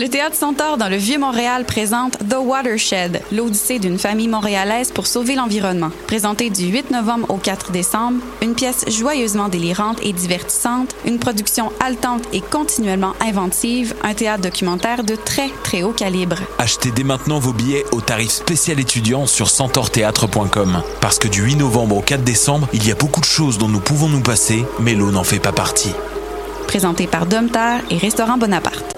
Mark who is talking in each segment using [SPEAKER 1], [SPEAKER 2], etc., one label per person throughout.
[SPEAKER 1] Le Théâtre Centaure dans le Vieux-Montréal présente The Watershed, l'odyssée d'une famille montréalaise pour sauver l'environnement. Présenté du 8 novembre au 4 décembre, une pièce joyeusement délirante et divertissante, une production haletante et continuellement inventive, un théâtre documentaire de très très haut calibre.
[SPEAKER 2] Achetez dès maintenant vos billets au tarif spécial étudiant sur centaurthéâtre.com. Parce que du 8 novembre au 4 décembre, il y a beaucoup de choses dont nous pouvons nous passer, mais l'eau n'en fait pas partie.
[SPEAKER 1] Présenté par Domtar et Restaurant Bonaparte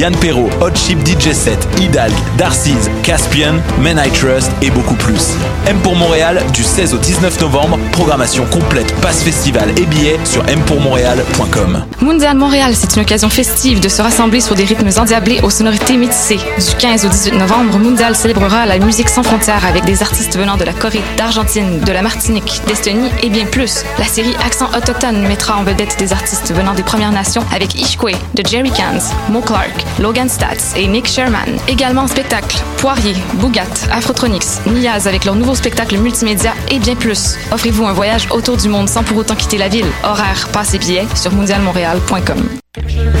[SPEAKER 2] Yann Perrault, Hot Chip DJ Set, Hidalg, Darcy's, Caspian, Men I Trust et beaucoup plus. M pour Montréal du 16 au 19 novembre, programmation complète, passe festival et billets sur mpourmontréal.com.
[SPEAKER 3] Mondial Montréal, c'est une occasion festive de se rassembler sur des rythmes endiablés aux sonorités métissées. Du 15 au 18 novembre, Mondial célébrera la musique sans frontières avec des artistes venant de la Corée, d'Argentine, de la Martinique, d'Estonie et bien plus. La série Accent autochtone mettra en vedette des artistes venant des Premières Nations avec Ishkwe, de Jerry Cans, Mo Clark, Logan Stats et Nick Sherman. Également en spectacle, Poirier, Bougat, Afrotronics, Niaz avec leur nouveau spectacle multimédia et bien plus. Offrez-vous un voyage autour du monde sans pour autant quitter la ville. Horaire, passe et billets sur mondialmontréal.com.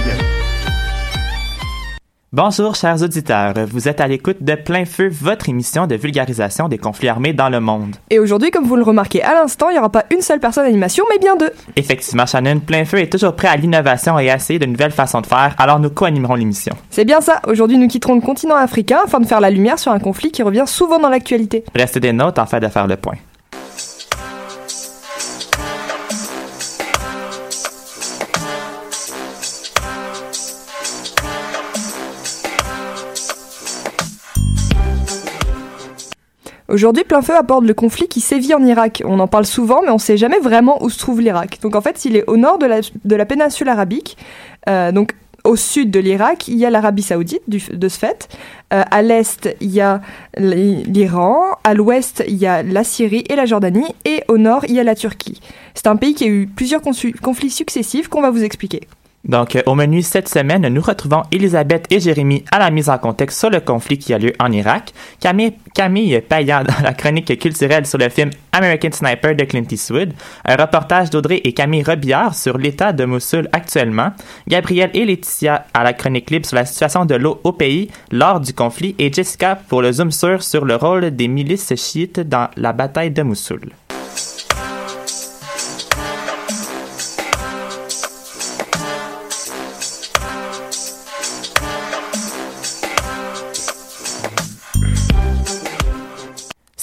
[SPEAKER 4] Bonjour chers auditeurs, vous êtes à l'écoute de Plein Feu, votre émission de vulgarisation des conflits armés dans le monde.
[SPEAKER 5] Et aujourd'hui, comme vous le remarquez à l'instant, il n'y aura pas une seule personne d'animation, mais bien deux.
[SPEAKER 4] Effectivement, Shannon, Plein Feu est toujours prêt à l'innovation et à essayer de nouvelles façons de faire, alors nous co-animerons l'émission.
[SPEAKER 5] C'est bien ça, aujourd'hui nous quitterons le continent africain afin de faire la lumière sur un conflit qui revient souvent dans l'actualité.
[SPEAKER 4] Restez des notes en fait de faire le point.
[SPEAKER 5] Aujourd'hui, Plein Feu aborde le conflit qui sévit en Irak. On en parle souvent, mais on ne sait jamais vraiment où se trouve l'Irak. Donc en fait, il est au nord de la, péninsule arabique. Euh, donc au sud de l'Irak, il y a l'Arabie saoudite de ce fait. Euh, à l'est, il y a l'Iran. À l'ouest, il y a la Syrie et la Jordanie. Et au nord, il y a la Turquie. C'est un pays qui a eu plusieurs conflits successifs qu'on va vous expliquer.
[SPEAKER 4] Donc, au menu cette semaine, nous retrouvons Elisabeth et Jérémy à la mise en contexte sur le conflit qui a lieu en Irak, Camille, Camille Payan dans la chronique culturelle sur le film American Sniper de Clint Eastwood, un reportage d'Audrey et Camille Robillard sur l'état de Mossoul actuellement, Gabriel et Laetitia à la chronique libre sur la situation de l'eau au pays lors du conflit. Et Jessica pour le zoom sur sur le rôle des milices chiites dans la bataille de Mossoul.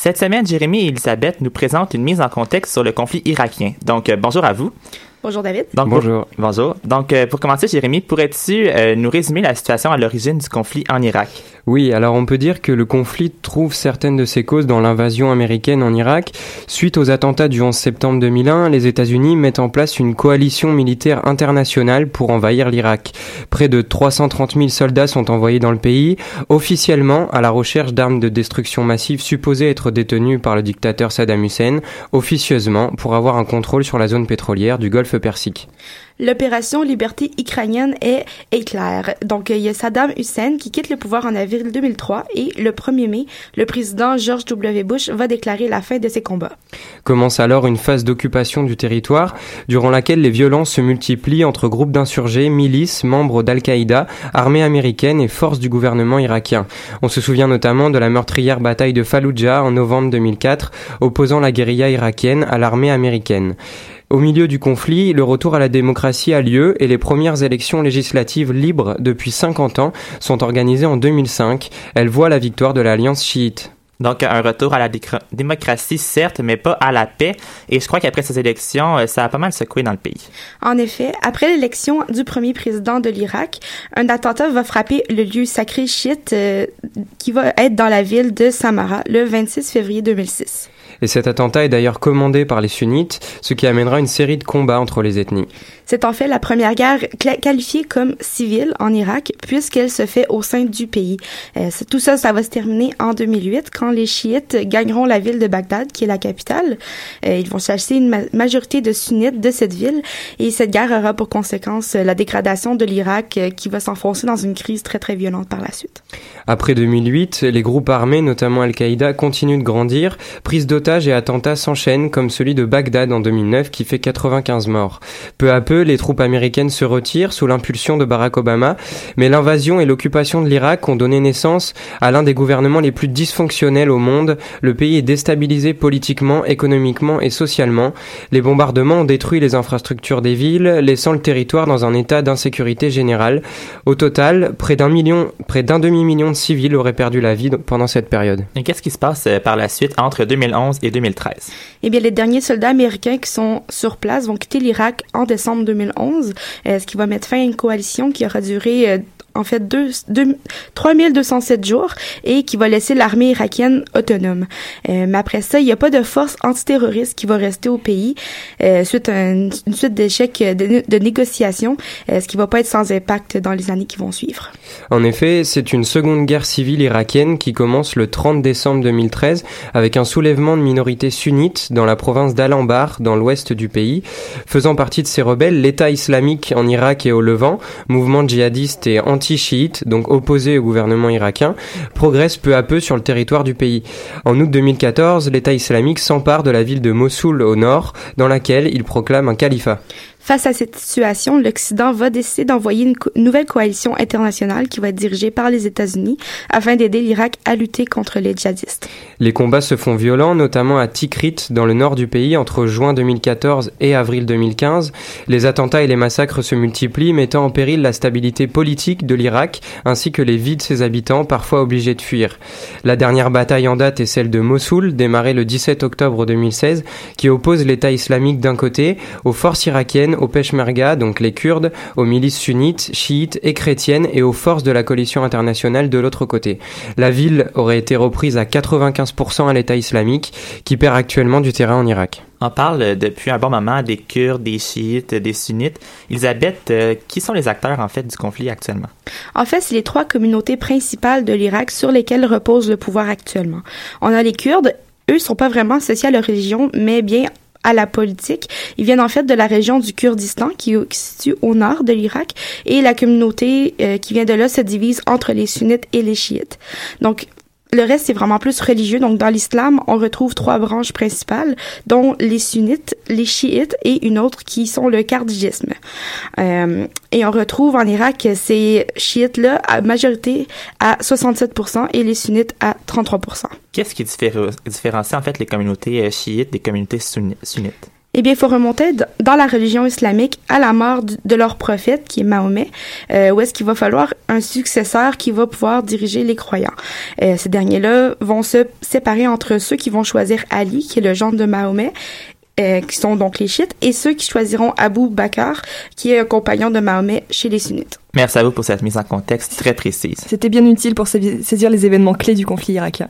[SPEAKER 4] Cette semaine, Jérémy et Elisabeth nous présentent une mise en contexte sur le conflit irakien. Donc, euh, bonjour à vous.
[SPEAKER 6] Bonjour David.
[SPEAKER 4] Donc,
[SPEAKER 7] Bonjour.
[SPEAKER 4] Pour, bonjour. Donc, euh, pour commencer, Jérémy, pourrais-tu euh, nous résumer la situation à l'origine du conflit en Irak?
[SPEAKER 7] Oui, alors on peut dire que le conflit trouve certaines de ses causes dans l'invasion américaine en Irak. Suite aux attentats du 11 septembre 2001, les États-Unis mettent en place une coalition militaire internationale pour envahir l'Irak. Près de 330 000 soldats sont envoyés dans le pays, officiellement à la recherche d'armes de destruction massive supposées être détenues par le dictateur Saddam Hussein, officieusement pour avoir un contrôle sur la zone pétrolière du Golfe Persique.
[SPEAKER 6] L'opération Liberté ukrainienne est éclair. Donc, il y a Saddam Hussein qui quitte le pouvoir en avril 2003 et le 1er mai, le président George W. Bush va déclarer la fin de ces combats.
[SPEAKER 7] Commence alors une phase d'occupation du territoire durant laquelle les violences se multiplient entre groupes d'insurgés, milices, membres d'Al-Qaïda, armées américaines et forces du gouvernement irakien. On se souvient notamment de la meurtrière bataille de Fallujah en novembre 2004, opposant la guérilla irakienne à l'armée américaine. Au milieu du conflit, le retour à la démocratie a lieu et les premières élections législatives libres depuis 50 ans sont organisées en 2005. Elles voient la victoire de l'alliance chiite.
[SPEAKER 4] Donc, un retour à la démocratie, certes, mais pas à la paix. Et je crois qu'après ces élections, euh, ça a pas mal secoué dans le pays.
[SPEAKER 6] En effet, après l'élection du premier président de l'Irak, un attentat va frapper le lieu sacré chiite euh, qui va être dans la ville de Samara le 26 février 2006.
[SPEAKER 7] Et cet attentat est d'ailleurs commandé par les sunnites, ce qui amènera une série de combats entre les ethnies.
[SPEAKER 6] C'est en fait la première guerre qualifiée comme civile en Irak, puisqu'elle se fait au sein du pays. Euh, tout ça, ça va se terminer en 2008, quand les chiites gagneront la ville de Bagdad, qui est la capitale. Euh, ils vont chasser une ma majorité de sunnites de cette ville, et cette guerre aura pour conséquence la dégradation de l'Irak, euh, qui va s'enfoncer dans une crise très très violente par la suite.
[SPEAKER 7] Après 2008, les groupes armés, notamment Al-Qaïda, continuent de grandir. Prise d'otages et attentats s'enchaînent, comme celui de Bagdad en 2009, qui fait 95 morts. Peu à peu, les troupes américaines se retirent sous l'impulsion de Barack Obama, mais l'invasion et l'occupation de l'Irak ont donné naissance à l'un des gouvernements les plus dysfonctionnels au monde. Le pays est déstabilisé politiquement, économiquement et socialement. Les bombardements ont détruit les infrastructures des villes, laissant le territoire dans un état d'insécurité générale. Au total, près d'un million, près d'un demi-million de civils auraient perdu la vie pendant cette période.
[SPEAKER 4] Et qu'est-ce qui se passe euh, par la suite entre 2011 et 2013?
[SPEAKER 6] Eh bien, les derniers soldats américains qui sont sur place vont quitter l'Irak en décembre 2011, euh, ce qui va mettre fin à une coalition qui aura duré euh, en fait deux, deux, 3207 jours et qui va laisser l'armée irakienne autonome. Euh, mais après ça, il n'y a pas de force antiterroriste qui va rester au pays euh, suite à une, une suite d'échecs de, de, négociations, euh, ce qui va pas être sans impact dans les années qui vont suivre.
[SPEAKER 7] En effet, c'est une seconde guerre civile irakienne qui commence le 30 décembre 2013 avec un soulèvement de minorités sunnites dans la province d'Al-Anbar, dans l'ouest du pays. Faisant partie de ces rebelles, l'État islamique en Irak et au Levant, mouvement djihadiste et anti anti-chiites, donc opposés au gouvernement irakien, progresse peu à peu sur le territoire du pays. En août 2014, l'État islamique s'empare de la ville de Mossoul au nord, dans laquelle il proclame un califat.
[SPEAKER 6] Face à cette situation, l'Occident va décider d'envoyer une, nouvelle coalition internationale qui va être dirigée par les États-Unis afin d'aider l'Irak à lutter contre les djihadistes.
[SPEAKER 7] Les combats se font violents, notamment à Tikrit, dans le nord du pays, entre juin 2014 et avril 2015. Les attentats et les massacres se multiplient, mettant en péril la stabilité politique de l'Irak, ainsi que les vies de ses habitants, parfois obligés de fuir. La dernière bataille en date est celle de Mossoul, démarrée le 17 octobre 2016, qui oppose l'État islamique d'un côté aux forces irakiennes aux Peshmerga, donc les Kurdes, aux milices sunnites, chiites et chrétiennes et aux forces de la coalition internationale de l'autre côté. La ville aurait été reprise à 95% à l'État islamique, qui perd actuellement du terrain en Irak.
[SPEAKER 4] On parle depuis un bon moment des Kurdes, des chiites, des sunnites. Elisabeth, euh, qui sont les acteurs en fait du conflit actuellement?
[SPEAKER 6] En fait, c'est les trois communautés principales de l'Irak sur lesquelles repose le pouvoir actuellement. On a les Kurdes, eux sont pas vraiment associés à leur religion, mais bien à la politique. Ils viennent en fait de la région du Kurdistan qui, qui se situe au nord de l'Irak et la communauté euh, qui vient de là se divise entre les sunnites et les chiites. Donc le reste, c'est vraiment plus religieux. Donc, dans l'islam, on retrouve trois branches principales, dont les sunnites, les chiites et une autre qui sont le kardijisme. Euh, et on retrouve en Irak ces chiites-là à majorité à 67% et les sunnites à 33%.
[SPEAKER 4] Qu'est-ce qui différencie en fait les communautés chiites des communautés sunnites?
[SPEAKER 6] Eh bien, il faut remonter dans la religion islamique à la mort de leur prophète, qui est Mahomet, euh, où est-ce qu'il va falloir un successeur qui va pouvoir diriger les croyants. Euh, ces derniers-là vont se séparer entre ceux qui vont choisir Ali, qui est le gendre de Mahomet, euh, qui sont donc les chiites, et ceux qui choisiront Abu Bakr, qui est un compagnon de Mahomet chez les sunnites.
[SPEAKER 4] Merci à vous pour cette mise en contexte très précise.
[SPEAKER 5] C'était bien utile pour saisi- saisir les événements clés du conflit irakien.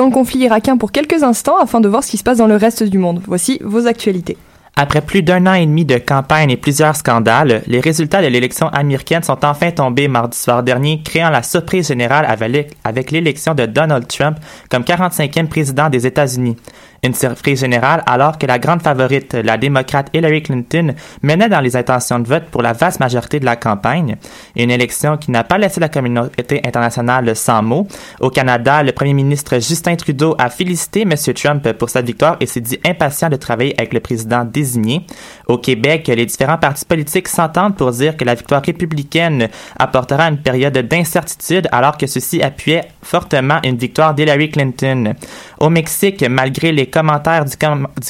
[SPEAKER 5] Quittons le conflit irakien pour quelques instants afin de voir ce qui se passe dans le reste du monde. Voici vos actualités.
[SPEAKER 4] Après plus d'un an et demi de campagne et plusieurs scandales, les résultats de l'élection américaine sont enfin tombés mardi soir dernier, créant la surprise générale avec l'élection de Donald Trump comme 45e président des États-Unis. Une surprise générale alors que la grande favorite, la démocrate Hillary Clinton, menait dans les intentions de vote pour la vaste majorité de la campagne. Une élection qui n'a pas laissé la communauté internationale sans mots. Au Canada, le premier ministre Justin Trudeau a félicité M. Trump pour sa victoire et s'est dit impatient de travailler avec le président désigné. Au Québec, les différents partis politiques s'entendent pour dire que la victoire républicaine apportera une période d'incertitude alors que ceux-ci appuyaient fortement une victoire d'Hillary Clinton. Au Mexique, malgré les commentaires du,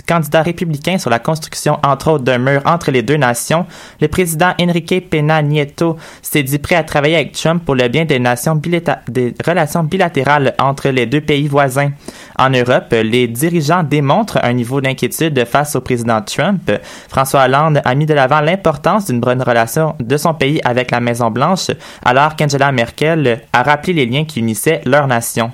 [SPEAKER 4] candidat républicain sur la construction, entre autres, d'un mur entre les deux nations, le président Enrique Pena Nieto s'est dit prêt à travailler avec Trump pour le bien des, nations des relations bilatérales entre les deux pays voisins. En Europe, les dirigeants démontrent un niveau d'inquiétude face au président Trump. François Hollande a mis de l'avant l'importance d'une bonne relation de son pays avec la Maison-Blanche, alors qu'Angela Merkel a rappelé les liens qui unissaient leurs nations.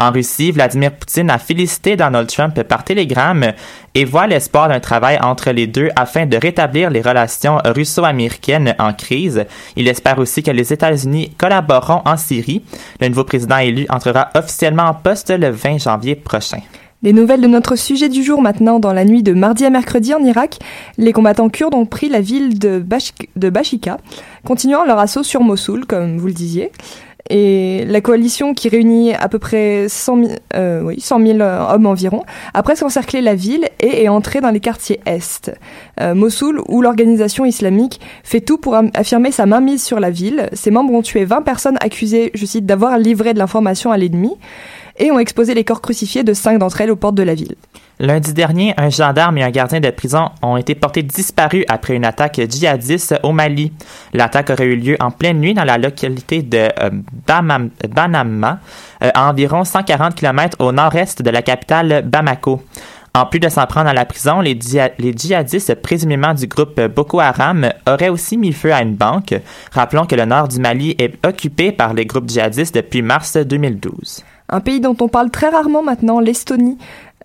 [SPEAKER 4] En Russie, Vladimir Poutine a félicité Donald Trump par télégramme et voit l'espoir d'un travail entre les deux afin de rétablir les relations russo-américaines en crise. Il espère aussi que les États-Unis collaboreront en Syrie. Le nouveau président élu entrera officiellement en poste le 20 janvier prochain.
[SPEAKER 5] Les nouvelles de notre sujet du jour maintenant. Dans la nuit de mardi à mercredi en Irak, les combattants kurdes ont pris la ville de, Bashik- de Bashika, continuant leur assaut sur Mossoul, comme vous le disiez. Et la coalition qui réunit à peu près 100 000, euh, oui, 100 000 hommes environ a presque encerclé la ville et est entrée dans les quartiers est. Euh, Mossoul, où l'organisation islamique fait tout pour affirmer sa mainmise sur la ville. Ses membres ont tué 20 personnes accusées, je cite, d'avoir livré de l'information à l'ennemi et ont exposé les corps crucifiés de cinq d'entre elles aux portes de la ville.
[SPEAKER 4] Lundi dernier, un gendarme et un gardien de prison ont été portés disparus après une attaque djihadiste au Mali. L'attaque aurait eu lieu en pleine nuit dans la localité de euh, Banama, euh, à environ 140 km au nord-est de la capitale Bamako. En plus de s'en prendre à la prison, les, les djihadistes présumément du groupe Boko Haram auraient aussi mis feu à une banque. Rappelons que le nord du Mali est occupé par les groupes djihadistes depuis mars 2012.
[SPEAKER 5] Un pays dont on parle très rarement maintenant, l'Estonie.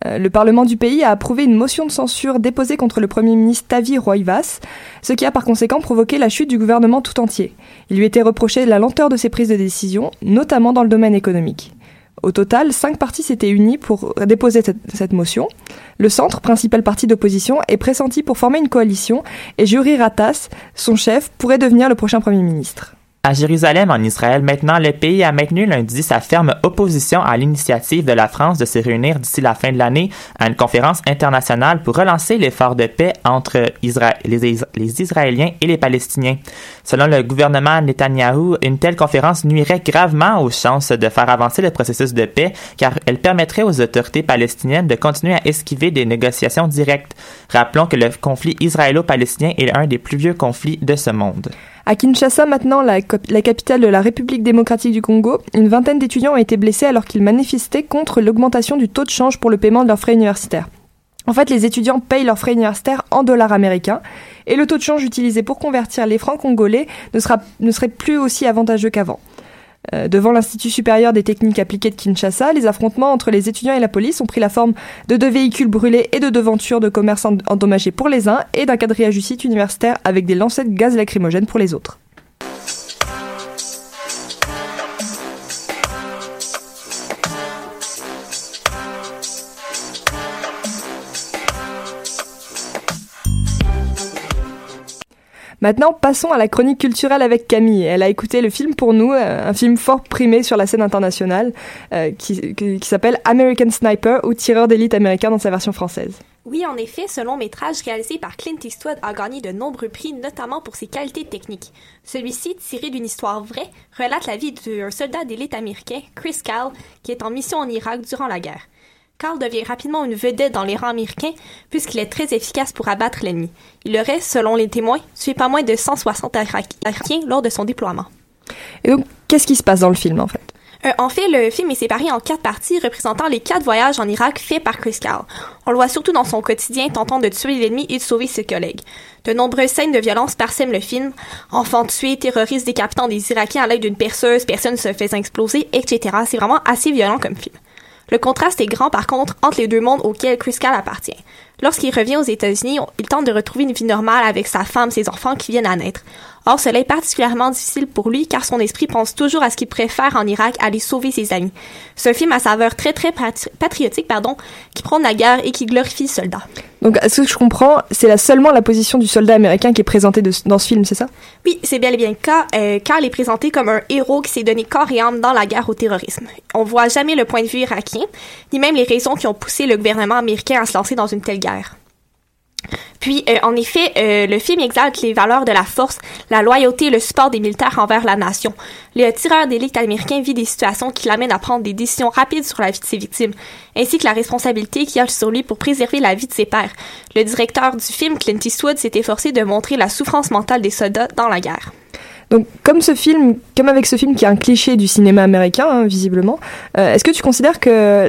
[SPEAKER 5] Euh, Le Parlement du pays a approuvé une motion de censure déposée contre le Premier ministre Tavi Roivas, ce qui a par conséquent provoqué la chute du gouvernement tout entier. Il lui était reproché la lenteur de ses prises de décision, notamment dans le domaine économique. Au total, cinq partis s'étaient unis pour déposer cette, cette motion. Le centre, principal parti d'opposition, est pressenti pour former une coalition et Juri Ratas, son chef, pourrait devenir le prochain Premier ministre.
[SPEAKER 4] À Jérusalem, en Israël, maintenant, le pays a maintenu lundi sa ferme opposition à l'initiative de la France de se réunir d'ici la fin de l'année à une conférence internationale pour relancer l'effort de paix entre les Israéliens et les Palestiniens. Selon le gouvernement Netanyahou, une telle conférence nuirait gravement aux chances de faire avancer le processus de paix car elle permettrait aux autorités palestiniennes de continuer à esquiver des négociations directes. Rappelons que le conflit israélo-palestinien est un des plus vieux conflits de ce monde.
[SPEAKER 5] À Kinshasa, maintenant, la, cap- la capitale de la République démocratique du Congo, une vingtaine d'étudiants ont été blessés alors qu'ils manifestaient contre l'augmentation du taux de change pour le paiement de leurs frais universitaires. En fait, les étudiants payent leurs frais universitaires en dollars américains et le taux de change utilisé pour convertir les francs congolais ne serait plus aussi avantageux qu'avant. Euh, devant l'Institut supérieur des techniques appliquées de Kinshasa, les affrontements entre les étudiants et la police ont pris la forme de deux véhicules brûlés et de devantures de commerce en- endommagées pour les uns et d'un quadrillage du site universitaire avec des lancers de gaz lacrymogènes pour les autres. Maintenant, passons à la chronique culturelle avec Camille. Elle a écouté le film pour nous, euh, un film fort primé sur la scène internationale, euh, qui, qui- s'appelle American Sniper ou Tireur d'élite américain dans sa version française.
[SPEAKER 8] Oui, en effet, ce long métrage réalisé par Clint Eastwood a gagné de nombreux prix, notamment pour ses qualités techniques. Celui-ci, tiré d'une histoire vraie, relate la vie d'un soldat d'élite américain, Chris Kyle, qui est en mission en Irak durant la guerre. Carl devient rapidement une vedette dans les rangs américains puisqu'il est très efficace pour abattre l'ennemi. Il aurait, selon les témoins, tué pas moins de 160 Irakiens lors de son déploiement.
[SPEAKER 5] Et donc, qu'est-ce qui se passe dans le film en fait?
[SPEAKER 8] Euh, en fait, le film est séparé en quatre parties représentant les quatre voyages en Irak faits par Chris Carl. On le voit surtout dans son quotidien tentant de tuer l'ennemi et de sauver ses collègues. De nombreuses scènes de violence parsèment le film. Enfants tués, terroristes décapitant des Irakiens à l'aide d'une perceuse, personnes se faisant exploser, etc. C'est vraiment assez violent comme film. Le contraste est grand par contre entre les deux mondes auxquels Chris Carl appartient. Lorsqu'il revient aux États-Unis, il tente de retrouver une vie normale avec sa femme, ses enfants qui viennent à naître. Or, cela est particulièrement difficile pour lui car son esprit pense toujours à ce qu'il préfère en Irak, aller sauver ses amis. C'est un film à saveur très très patriotique, pardon, qui prône la guerre et qui glorifie le soldat.
[SPEAKER 5] Donc, ce que je comprends, c'est là seulement la position du soldat américain qui est présentée dans ce film, c'est ça?
[SPEAKER 8] Oui, c'est bel et bien le cas. Euh, Carl est présenté comme un héros qui s'est donné corps et âme dans la guerre au terrorisme. On voit jamais le point de vue irakien, ni même les raisons qui ont poussé le gouvernement américain à se lancer dans une telle guerre. Puis, euh, en effet, euh, le film exalte les valeurs de la force, la loyauté et le support des militaires envers la nation. Le tireur d'élite américain vit des situations qui l'amènent à prendre des décisions rapides sur la vie de ses victimes, ainsi que la responsabilité qu'il a sur lui pour préserver la vie de ses pairs. Le directeur du film, Clint Eastwood, s'est efforcé de montrer la souffrance mentale des soldats dans la guerre.
[SPEAKER 5] Donc, comme ce film, comme avec ce film qui est un cliché du cinéma américain, hein, visiblement, euh, est-ce que tu considères que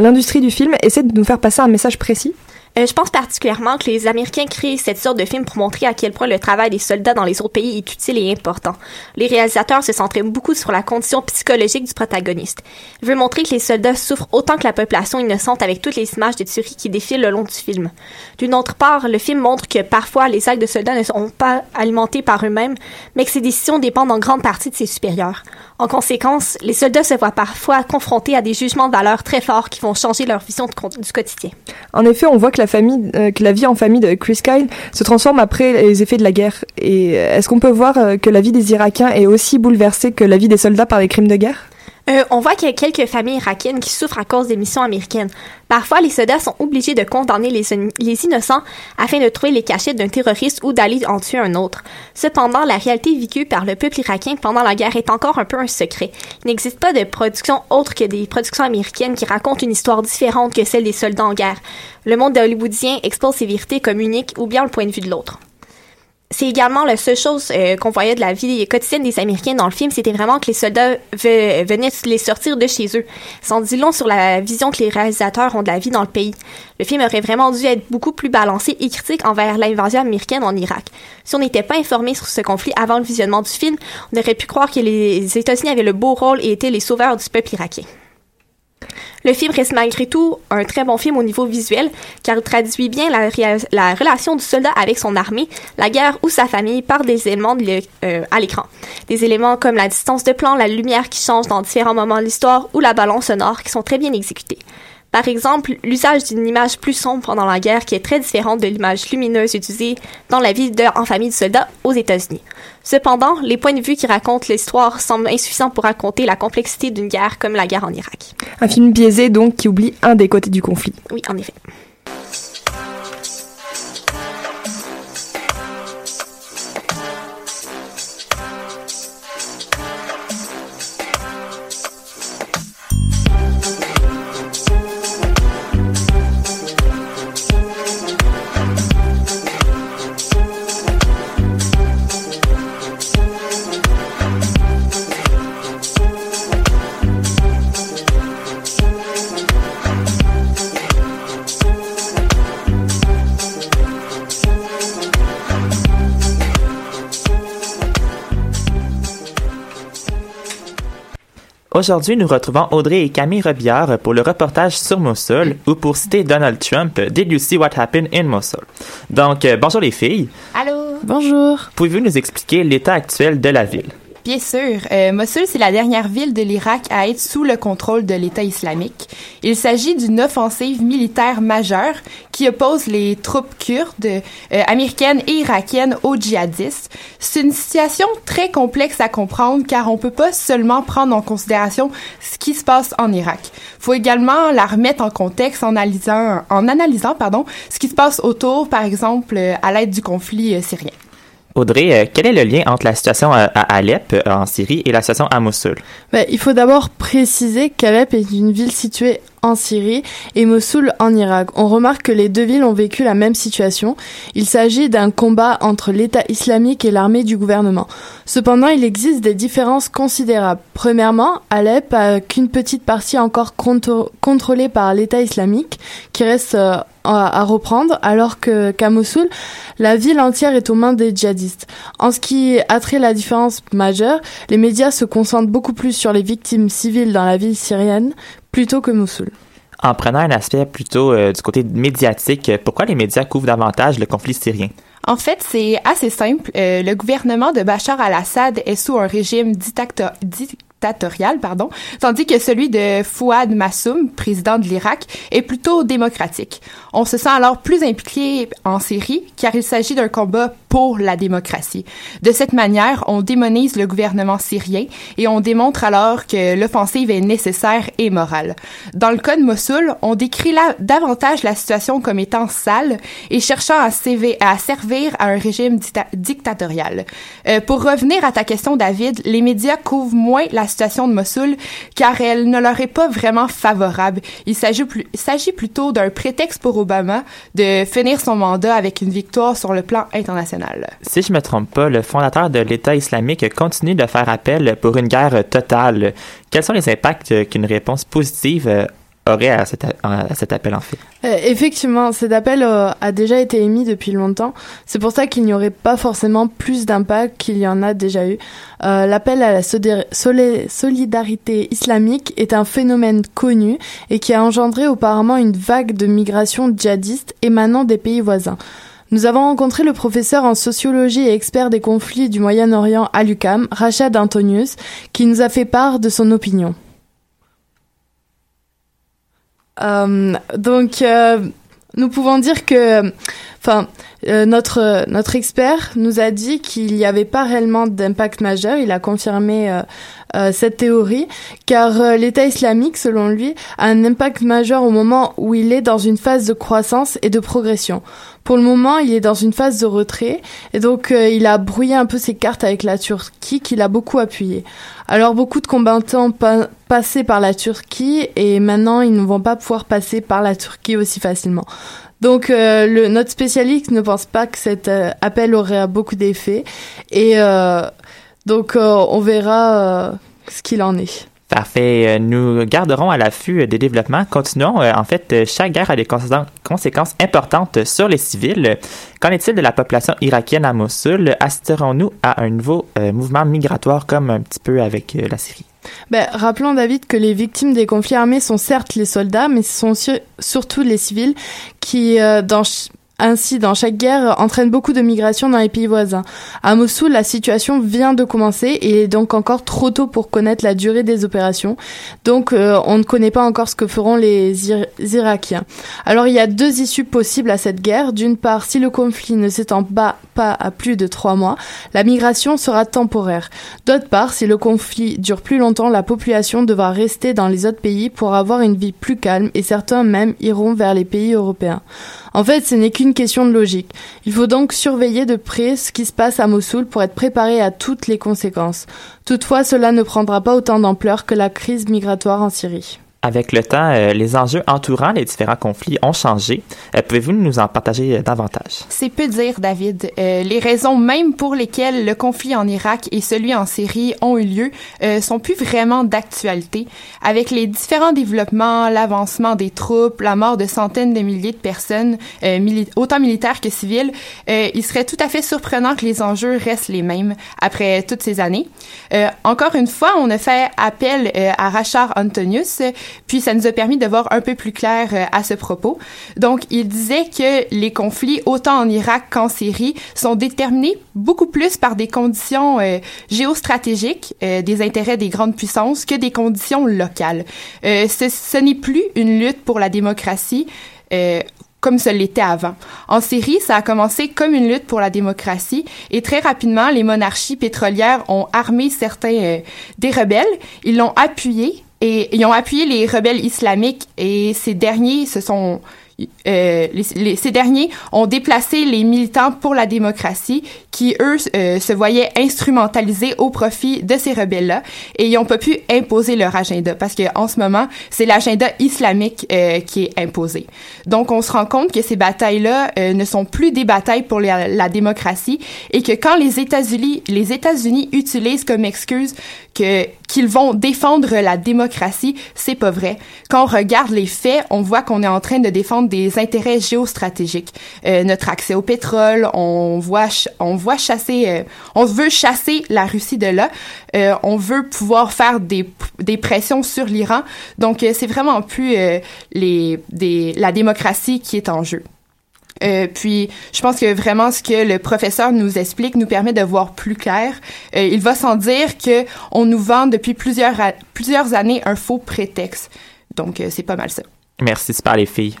[SPEAKER 5] l'industrie du film essaie de nous faire passer un message précis?
[SPEAKER 8] Euh, je pense particulièrement que les Américains créent cette sorte de film pour montrer à quel point le travail des soldats dans les autres pays est utile et important. Les réalisateurs se centraient beaucoup sur la condition psychologique du protagoniste. Ils veulent montrer que les soldats souffrent autant que la population innocente avec toutes les images de tueries qui défilent le long du film. D'une autre part, le film montre que parfois les actes de soldats ne sont pas alimentés par eux-mêmes, mais que ces décisions dépendent en grande partie de ses supérieurs. En conséquence, les soldats se voient parfois confrontés à des jugements de valeur très forts qui vont changer leur vision du quotidien.
[SPEAKER 5] En effet, on voit que la famille, euh, que la vie en famille de Chris Kyle se transforme après les effets de la guerre. Et est-ce qu'on peut voir euh, que la vie des Irakiens est aussi bouleversée que la vie des soldats par les crimes de guerre?
[SPEAKER 8] Euh, on voit qu'il y a quelques familles irakiennes qui souffrent à cause des missions américaines. Parfois, les soldats sont obligés de condamner les, innocents afin de trouver les cachettes d'un terroriste ou d'aller en tuer un autre. Cependant, la réalité vécue par le peuple irakien pendant la guerre est encore un peu un secret. Il n'existe pas de production autre que des productions américaines qui racontent une histoire différente que celle des soldats en guerre. Le monde hollywoodien expose ses vérités comme uniques ou bien le point de vue de l'autre c'est également la seule chose euh, qu'on voyait de la vie quotidienne des Américains dans le film, c'était vraiment que les soldats venaient les sortir de chez eux. Sans dit long sur la vision que les réalisateurs ont de la vie dans le pays. Le film aurait vraiment dû être beaucoup plus balancé et critique envers l'invasion américaine en Irak. Si on n'était pas informé sur ce conflit avant le visionnement du film, on aurait pu croire que les États-Unis avaient le beau rôle et étaient les sauveurs du peuple irakien. Le film reste malgré tout un très bon film au niveau visuel, car il traduit bien la, relation du soldat avec son armée, la guerre ou sa famille par des éléments euh, à l'écran. Des éléments comme la distance de plan, la lumière qui change dans différents moments de l'histoire ou la balance sonore qui sont très bien exécutés. Par exemple, l'usage d'une image plus sombre pendant la guerre qui est très différente de l'image lumineuse utilisée dans la vie en famille de soldats aux États-Unis. Cependant, les points de vue qui racontent l'histoire semblent insuffisants pour raconter la complexité d'une guerre comme la guerre en Irak.
[SPEAKER 5] Un film biaisé donc qui oublie un des côtés du conflit.
[SPEAKER 8] Oui, en effet.
[SPEAKER 4] Aujourd'hui, nous retrouvons Audrey et Camille Robillard pour le reportage sur Mosul ou pour citer Donald Trump, Did you see what happened in Mosul? Donc, euh, bonjour les filles.
[SPEAKER 9] Allô? Bonjour.
[SPEAKER 4] Pouvez-vous nous expliquer l'état actuel de la ville?
[SPEAKER 9] Bien sûr. Euh, Mossul, c'est la dernière ville de l'Irak à être sous le contrôle de l'État islamique. Il s'agit d'une offensive militaire majeure qui oppose les troupes kurdes, euh, américaines et irakiennes aux djihadistes. C'est une situation très complexe à comprendre car on peut pas seulement prendre en considération ce qui se passe en Irak. Faut également la remettre en contexte en analysant, en analysant pardon, ce qui se passe autour, par exemple, à l'aide du conflit euh, syrien.
[SPEAKER 4] Audrey, euh, quel est le lien entre la situation à, à Alep, euh, en Syrie, et la situation à Mossoul?
[SPEAKER 10] Ben, il faut d'abord préciser qu'Alep est une ville située en Syrie et Mossoul en Irak. On remarque que les deux villes ont vécu la même situation. Il s'agit d'un combat entre l'État islamique et l'armée du gouvernement. Cependant, il existe des différences considérables. Premièrement, Alep a qu'une petite partie encore contrôlée par l'État islamique qui reste euh, à à reprendre, alors que qu'à Mossoul, la ville entière est aux mains des djihadistes. En ce qui a trait la différence majeure, les médias se concentrent beaucoup plus sur les victimes civiles dans la ville syrienne plutôt que Mossoul.
[SPEAKER 4] En prenant un aspect plutôt euh, du côté médiatique, euh, pourquoi les médias couvrent davantage le conflit syrien?
[SPEAKER 9] En fait, c'est assez simple. Euh, le gouvernement de Bachar al-Assad est sous un régime dictato- tandis que celui de Fouad Massoum, président de l'Irak, est plutôt démocratique. On se sent alors plus impliqué en Syrie, car il s'agit d'un combat pour la démocratie. De cette manière, on démonise le gouvernement syrien et on démontre alors que l'offensive est nécessaire et morale. Dans le cas de Mossoul, on décrit là davantage la situation comme étant sale et cherchant à, servir à un régime dicta- dictatorial. Euh, pour revenir à ta question, David, les médias couvrent moins la de Mossoul car elle ne leur est pas vraiment favorable. Il s'agit plutôt d'un prétexte pour Obama de finir son mandat avec une victoire sur le plan international.
[SPEAKER 4] Si je me trompe pas, le fondateur de l'État islamique continue de faire appel pour une guerre totale. Quels sont les impacts qu'une réponse positive euh, aurait à cet, appel en fait?
[SPEAKER 10] Euh, effectivement, cet appel euh, a déjà été émis depuis longtemps. C'est pour ça qu'il n'y aurait pas forcément plus d'impact qu'il y en a déjà eu. Euh, L'appel à la solidarité islamique est un phénomène connu et qui a engendré auparavant une vague de migration djihadiste émanant des pays voisins. Nous avons rencontré le professeur en sociologie et expert des conflits du Moyen-Orient à l'UCAM, Rachad Antonius, qui nous a fait part de son opinion. Euh, donc, euh, nous pouvons dire que, enfin, euh, notre notre expert nous a dit qu'il n'y avait pas réellement d'impact majeur. Il a confirmé euh, euh, cette théorie, car euh, l'État islamique, selon lui, a un impact majeur au moment où il est dans une phase de croissance et de progression. Pour le moment, il est dans une phase de retrait, et donc il a brouillé un peu ses cartes avec la Turquie, qu'il a beaucoup appuyé. Alors beaucoup de combattants pa- passaient par la Turquie, et maintenant ils ne vont pas pouvoir passer par la Turquie aussi facilement. Donc euh, le, notre spécialiste ne pense pas que cet euh, appel aurait beaucoup d'effet, et euh, donc on verra ce qu'il en est.
[SPEAKER 4] Parfait. Nous garderons à l'affût des développements. Continuons. En fait, chaque guerre a des conséquences- importantes sur les civils. Qu'en est-il de la population irakienne à Mossoul? Assisterons-nous à un nouveau mouvement migratoire comme un petit peu avec la Syrie?
[SPEAKER 10] Ben, rappelons David que les victimes des conflits armés sont certes les soldats, mais ce sont sur- surtout les civils qui, euh, dans ainsi, dans chaque guerre, entraînent beaucoup de migrations dans les pays voisins. À Mossoul, la situation vient de commencer et est donc encore trop tôt pour connaître la durée des opérations. Donc, euh, on ne connaît pas encore ce que feront les Ir- Irakiens. Alors, il y a deux issues possibles à cette guerre. D'une part, si le conflit ne s'étend pas à plus de trois mois, la migration sera temporaire. D'autre part, si le conflit dure plus longtemps, la population devra rester dans les autres pays pour avoir une vie plus calme et certains même iront vers les pays européens. En fait, ce n'est qu'une question de logique. Il faut donc surveiller de près ce qui se passe à Mossoul pour être préparé à toutes les conséquences. Toutefois, cela ne prendra pas autant d'ampleur que la crise migratoire en Syrie.
[SPEAKER 4] Avec le temps, euh, les enjeux entourant les différents conflits ont changé. Euh, Pouvez-vous nous en partager euh, davantage?
[SPEAKER 9] C'est peu dire, David. Les raisons même pour lesquelles le conflit en Irak et celui en Syrie ont eu lieu sont plus vraiment d'actualité. Avec les différents développements, l'avancement des troupes, la mort de centaines de milliers de personnes, mili- autant militaires que civiles, il serait tout à fait surprenant que les enjeux restent les mêmes après toutes ces années. Encore une fois, on a fait appel à Rachard Antonius, puis ça nous a permis de voir un peu plus clair euh, à ce propos. Donc, il disait que les conflits, autant en Irak qu'en Syrie, sont déterminés beaucoup plus par des conditions euh, géostratégiques, euh, des intérêts des grandes puissances, que des conditions locales. Ce n'est plus une lutte pour la démocratie. comme ce l'était avant. En Syrie, ça a commencé comme une lutte pour la démocratie et très rapidement, les monarchies pétrolières ont armé certains des rebelles, ils l'ont appuyé et ils ont appuyé les rebelles islamiques et ces derniers se sont euh, les- les- ces derniers ont déplacé les militants pour la démocratie qui, eux, euh, se voyaient instrumentalisés au profit de ces rebelles-là et ils n'ont pas pu imposer leur agenda parce que en ce moment, c'est l'agenda islamique euh, qui est imposé. Donc, on se rend compte que ces batailles-là euh, ne sont plus des batailles pour la, la démocratie et que quand les États-Unis, les États-Unis utilisent comme excuse que qu'ils vont défendre la démocratie, c'est pas vrai. Quand on regarde les faits, on voit qu'on est en train de défendre des intérêts géostratégiques. Euh, notre accès au pétrole, on voit on voit chasser euh, on veut chasser la Russie de là. Euh, on veut pouvoir faire des des pressions sur l'Iran. Donc euh, c'est vraiment plus euh, les des la démocratie qui est en jeu. Euh, puis, je pense que vraiment ce que le professeur nous explique nous permet de voir plus clair. Euh, il va sans dire que on nous vend depuis plusieurs plusieurs années un faux prétexte. Donc, euh, c'est pas mal ça.
[SPEAKER 4] Merci, super les filles.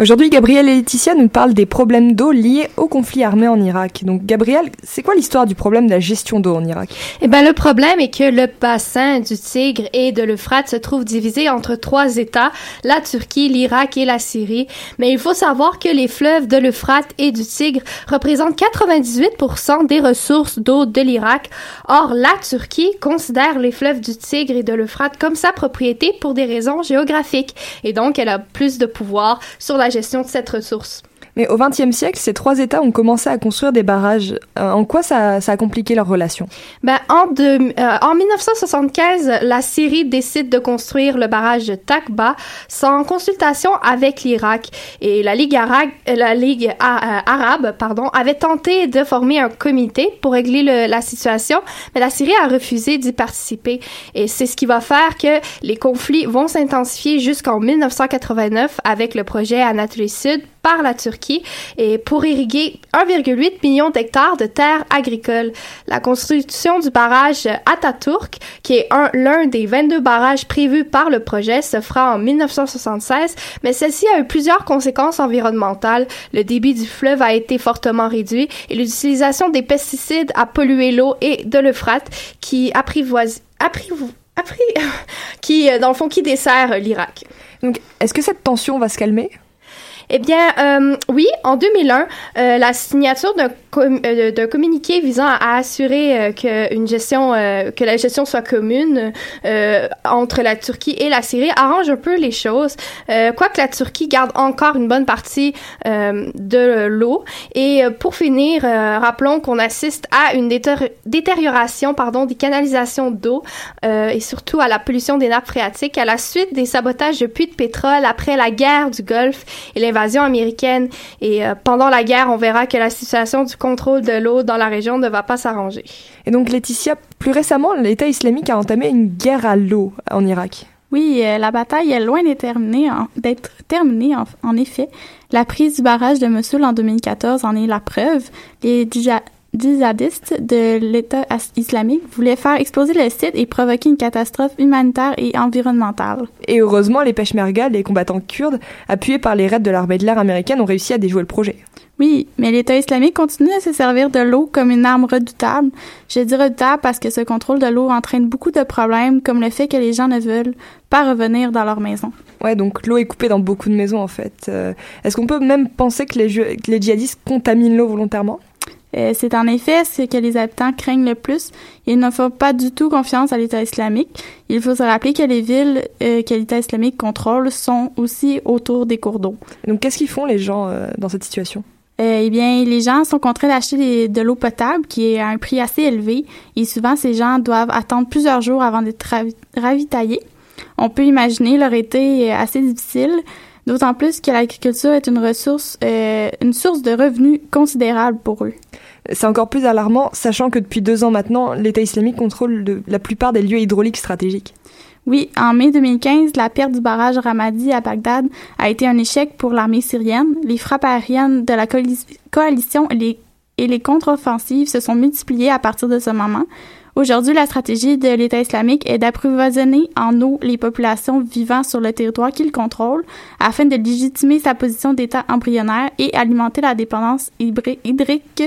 [SPEAKER 5] Aujourd'hui, Gabriel et Laetitia nous parlent des problèmes d'eau liés au conflit armé en Irak. Donc, Gabriel, c'est quoi l'histoire du problème de la gestion d'eau en Irak?
[SPEAKER 11] Eh ben, le problème est que le bassin du Tigre et de l'Euphrate se trouve divisé entre trois États, la Turquie, l'Irak et la Syrie. Mais il faut savoir que les fleuves de l'Euphrate et du Tigre représentent 98% des ressources d'eau de l'Irak. Or, la Turquie considère les fleuves du Tigre et de l'Euphrate comme sa propriété pour des raisons géographiques. Et donc, elle a plus de pouvoir sur la gestion de cette ressource.
[SPEAKER 5] Mais au XXe siècle, ces trois États ont commencé à construire des barrages. Euh, en quoi ça, a compliqué leur relation?
[SPEAKER 11] Ben, en, euh, en 1975, la Syrie décide de construire le barrage de Takba sans consultation avec l'Irak. Et la Ligue, Ligue euh, arabe pardon, avait tenté de former un comité pour régler le- la situation, mais la Syrie a refusé d'y participer. Et c'est ce qui va faire que les conflits vont s'intensifier jusqu'en 1989 avec le projet Anatolie Sud par la Turquie et pour irriguer 1,8 million d'hectares de terres agricoles. La construction du barrage Ataturk, qui est un- l'un des 22 barrages prévus par le projet, se fera en 1976, mais celle-ci a eu plusieurs conséquences environnementales. Le débit du fleuve a été fortement réduit et l'utilisation des pesticides a pollué l'eau et de l'Euphrate qui apprivoise, apprivo- appri- qui, euh, dans le fond, qui dessert l'Irak.
[SPEAKER 5] Donc, est-ce que cette tension va se calmer?
[SPEAKER 11] Eh bien, euh, oui, en 2001, euh, la signature d'un com- euh, communiqué visant à assurer euh, euh, que la gestion soit commune entre la Turquie et la Syrie arrange un peu les choses. Quoique la Turquie garde encore une bonne partie de l'eau. Et pour finir, rappelons qu'on assiste à une détér- détérioration, des canalisations d'eau et surtout à la pollution des nappes phréatiques à la suite des sabotages de puits de pétrole après la guerre du Golfe et l'invasion américaine. Et euh, pendant la guerre, on verra que la situation du contrôle de l'eau dans la région ne va pas s'arranger.
[SPEAKER 5] Et donc, Laetitia, plus récemment, l'État islamique a entamé une guerre à l'eau en Irak.
[SPEAKER 12] Oui, euh, la bataille est loin d'être terminée, en, d'être terminée en, en effet. La prise du barrage de Mossoul en 2014 en est la preuve. Les djihadistes de l'État islamique voulaient faire exploser le site et provoquer une catastrophe humanitaire et environnementale.
[SPEAKER 5] Et heureusement, les Peshmerga, les combattants kurdes, appuyés par les raids de l'armée de l'air américaine, ont réussi à déjouer le projet.
[SPEAKER 12] Oui, mais l'État islamique continue à se servir de l'eau comme une arme redoutable. Je dis redoutable parce que ce contrôle de l'eau entraîne beaucoup de problèmes, comme le fait que les gens ne veulent pas revenir dans leur maison.
[SPEAKER 5] Ouais, donc l'eau est coupée dans beaucoup de maisons en fait. Euh, Est-ce qu'on peut même penser que les, jeux- que les djihadistes contaminent l'eau volontairement?
[SPEAKER 12] Euh, c'est en effet ce que les habitants craignent le plus. Ils ne font pas du tout confiance à l'État islamique. Il faut se rappeler que les villes euh, que l'État islamique contrôle sont aussi autour des cours d'eau.
[SPEAKER 5] Donc qu'est-ce qu'ils font les gens euh, dans cette situation?
[SPEAKER 12] Euh, eh bien, les gens sont contraints d'acheter des- de l'eau potable qui est à un prix assez élevé et souvent ces gens doivent attendre plusieurs jours avant d'être ravi- ravitaillés. On peut imaginer leur été assez difficile, d'autant plus que l'agriculture est une ressource, euh, une source de revenus considérable pour eux.
[SPEAKER 5] C'est encore plus alarmant, sachant que depuis deux ans maintenant, l'État islamique contrôle la plupart des lieux hydrauliques stratégiques.
[SPEAKER 12] Oui, en mai 2015, la perte du barrage Ramadi à Bagdad a été un échec pour l'armée syrienne. Les frappes aériennes de la coali- coalition et les contre-offensives se sont multipliées à partir de ce moment. Aujourd'hui, la stratégie de l'État islamique est d'approvisionner en eau les populations vivant sur le territoire qu'il contrôle afin de légitimer sa position d'État embryonnaire et alimenter la dépendance hydrique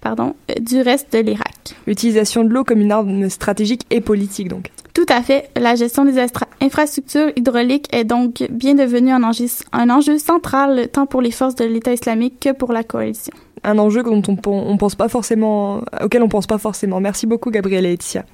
[SPEAKER 12] pardon, du reste de l'Irak.
[SPEAKER 5] L'utilisation de l'eau comme une arme stratégique et politique, donc.
[SPEAKER 12] Tout à fait. La gestion des infrastructures hydrauliques est donc bien devenue un enjeu, un enjeu central tant pour les forces de l'État islamique que pour la coalition.
[SPEAKER 5] Un enjeu dont on, on pense pas forcément, auquel on pense pas forcément. Merci beaucoup, Gabriel et Laetitia.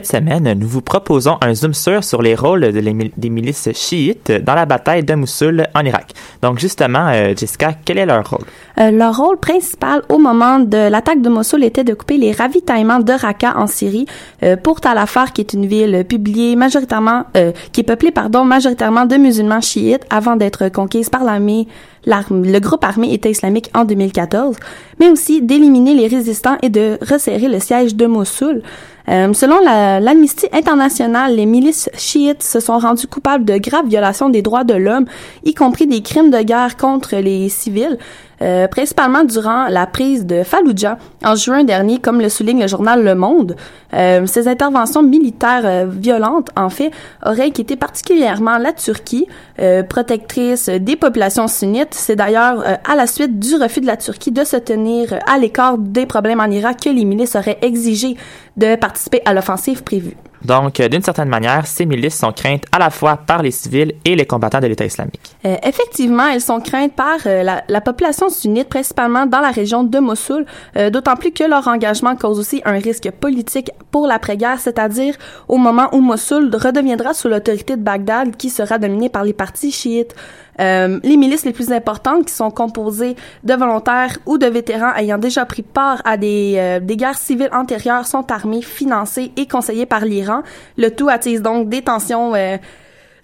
[SPEAKER 4] Cette semaine, nous vous proposons un zoom sur sur les rôles des milices chiites dans la bataille de Mossoul en Irak. Donc justement, euh, Jessica, quel est leur rôle?
[SPEAKER 8] Euh, leur rôle principal au moment de l'attaque de Mossoul était de couper les ravitaillements de Raqqa en Syrie euh, pour Tal Afar, qui est une ville publiée majoritairement, qui est peuplée pardon majoritairement de musulmans chiites avant d'être conquise par l'armée le groupe armé État islamique en 2014, mais aussi d'éliminer les résistants et de resserrer le siège de Mossoul. Euh, selon l'Amnistie internationale, les milices chiites se sont rendues coupables de graves violations des droits de l'homme, y compris des crimes de guerre contre les civils. Euh, principalement durant la prise de Fallujah en juin dernier, comme le souligne le journal Le Monde. Euh, ces interventions militaires euh, violentes, en fait, auraient inquiété particulièrement la Turquie, euh, protectrice des populations sunnites. C'est d'ailleurs à la suite du refus de la Turquie de se tenir à l'écart des problèmes en Irak que les milices auraient exigé de participer à l'offensive prévue.
[SPEAKER 4] Donc, euh, d'une certaine manière, ces milices sont craintes à la fois par les civils et les combattants de l'État islamique.
[SPEAKER 8] Euh, effectivement, elles sont craintes par euh, la, la, population sunnite, principalement dans la région de Mossoul, d'autant plus que leur engagement cause aussi un risque politique pour l'après-guerre, c'est-à-dire au moment où Mossoul redeviendra sous l'autorité de Bagdad, qui sera dominée par les partis chiites. Euh, les milices les plus importantes qui sont composées de volontaires ou de vétérans ayant déjà pris part à des, euh, des guerres civiles antérieures sont armées, financées et conseillées par l'Iran. Le tout attise donc des tensions euh,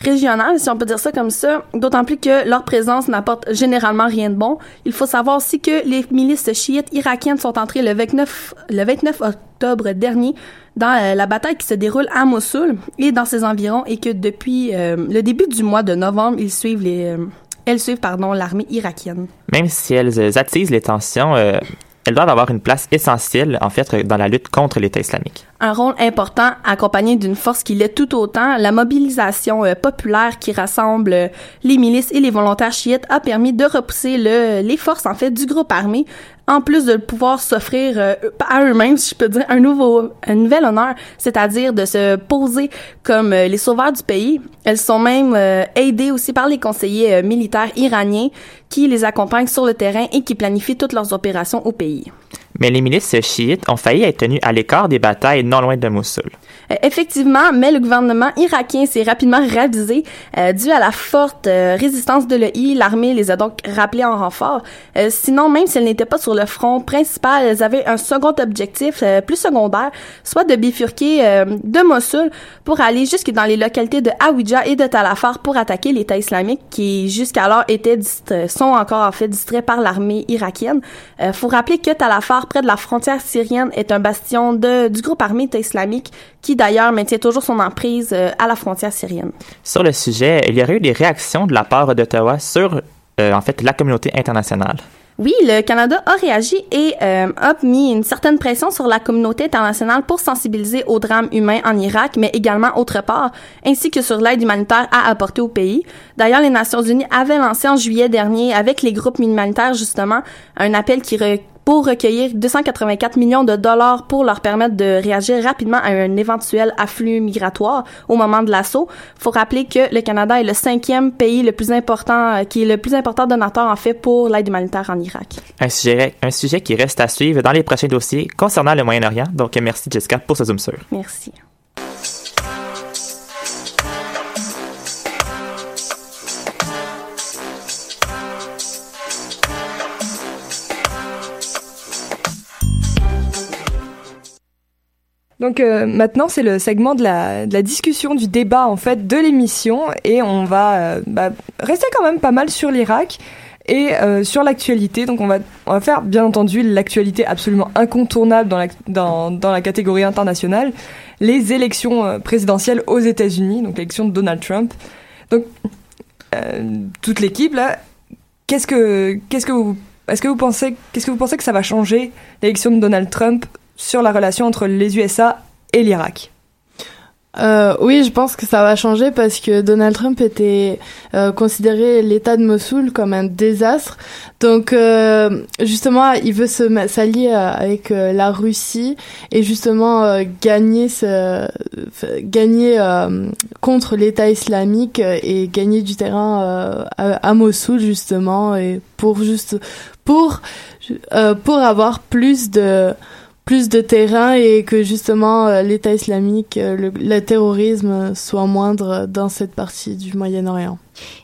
[SPEAKER 8] régionales, si on peut dire ça comme ça, d'autant plus que leur présence n'apporte généralement rien de bon. Il faut savoir aussi que les milices chiites irakiennes sont entrées le 29, le 29 octobre dernier dans euh, la bataille qui se déroule à Mossoul et dans ses environs et que depuis euh, le début du mois de novembre, ils suivent les, euh, elles suivent pardon l'armée irakienne.
[SPEAKER 4] Même si elles attisent les tensions, elles doivent avoir une place essentielle, en fait, dans la lutte contre l'État islamique.
[SPEAKER 8] Un rôle important, accompagné d'une force qui l'est tout autant, la mobilisation populaire qui rassemble les milices et les volontaires chiites a permis de repousser le, les forces, en fait, du groupe armé en plus de pouvoir s'offrir euh, à eux-mêmes, si je peux dire, un nouveau, un nouvel honneur, c'est-à-dire de se poser comme euh, les sauveurs du pays. Elles sont même euh, aidées aussi par les conseillers militaires iraniens qui les accompagnent sur le terrain et qui planifient toutes leurs opérations au pays.
[SPEAKER 4] Mais les milices chiites ont failli être tenues à l'écart des batailles non loin de Mossoul.
[SPEAKER 8] Euh, effectivement, mais le gouvernement irakien s'est rapidement ravisé euh, dû à la forte euh, résistance de l'EI. L'armée les a donc rappelés en renfort. sinon, même si elles n'étaient pas sur le front principal, elles avaient un second objectif plus secondaire, soit de bifurquer de Mossoul pour aller jusque dans les localités de Hawija et de Talafar pour attaquer l'État islamique qui jusqu'alors étaient sont encore en fait distraits par l'armée irakienne. faut rappeler que Talafar, près de la frontière syrienne, est un bastion de, du groupe armé islamique qui d'ailleurs maintient toujours son emprise euh, à la frontière syrienne.
[SPEAKER 4] Sur le sujet, il y aurait eu des réactions de la part d'Ottawa sur euh, en fait la communauté internationale.
[SPEAKER 8] Oui, le Canada a réagi et euh, a mis une certaine pression sur la communauté internationale pour sensibiliser au drame humain en Irak, mais également autre part, ainsi que sur l'aide humanitaire à apporter au pays. D'ailleurs, les Nations Unies avaient lancé en juillet dernier, avec les groupes humanitaires justement, un appel qui, pour recueillir 284 millions de dollars pour leur permettre de réagir rapidement à un éventuel afflux migratoire au moment de l'assaut. Faut rappeler que le Canada est le cinquième pays le plus important, euh, qui est le plus important donateur en fait pour l'aide humanitaire en Irak.
[SPEAKER 4] Un sujet, un sujet qui reste à suivre dans les prochains dossiers concernant le Moyen-Orient. Donc merci Jessica pour ce zoom sur.
[SPEAKER 8] Merci.
[SPEAKER 5] Donc euh, maintenant, c'est le segment de la, discussion, du débat en fait de l'émission, et on va euh, bah, rester quand même pas mal sur l'Irak. Et euh, sur l'actualité, donc on va, on va faire bien entendu l'actualité absolument incontournable dans la, dans, la catégorie internationale, les élections présidentielles aux États-Unis, donc l'élection de Donald Trump. Donc toute l'équipe là, qu'est-ce que qu'est-ce que vous est-ce que vous pensez qu'est-ce que vous pensez que ça va changer l'élection de Donald Trump sur la relation entre les USA et l'Irak
[SPEAKER 10] Euh, oui, je pense que ça va changer parce que Donald Trump était euh, considéré l'État de Mossoul comme un désastre. Donc, euh, justement, il veut s'allier euh, avec euh, la Russie et justement euh, gagner ce, gagner contre l'État islamique et gagner du terrain à, à Mossoul justement et pour juste pour pour avoir plus de plus de terrain et que justement euh, l'État islamique, euh, le, le terrorisme soit moindre dans cette partie du Moyen-Orient.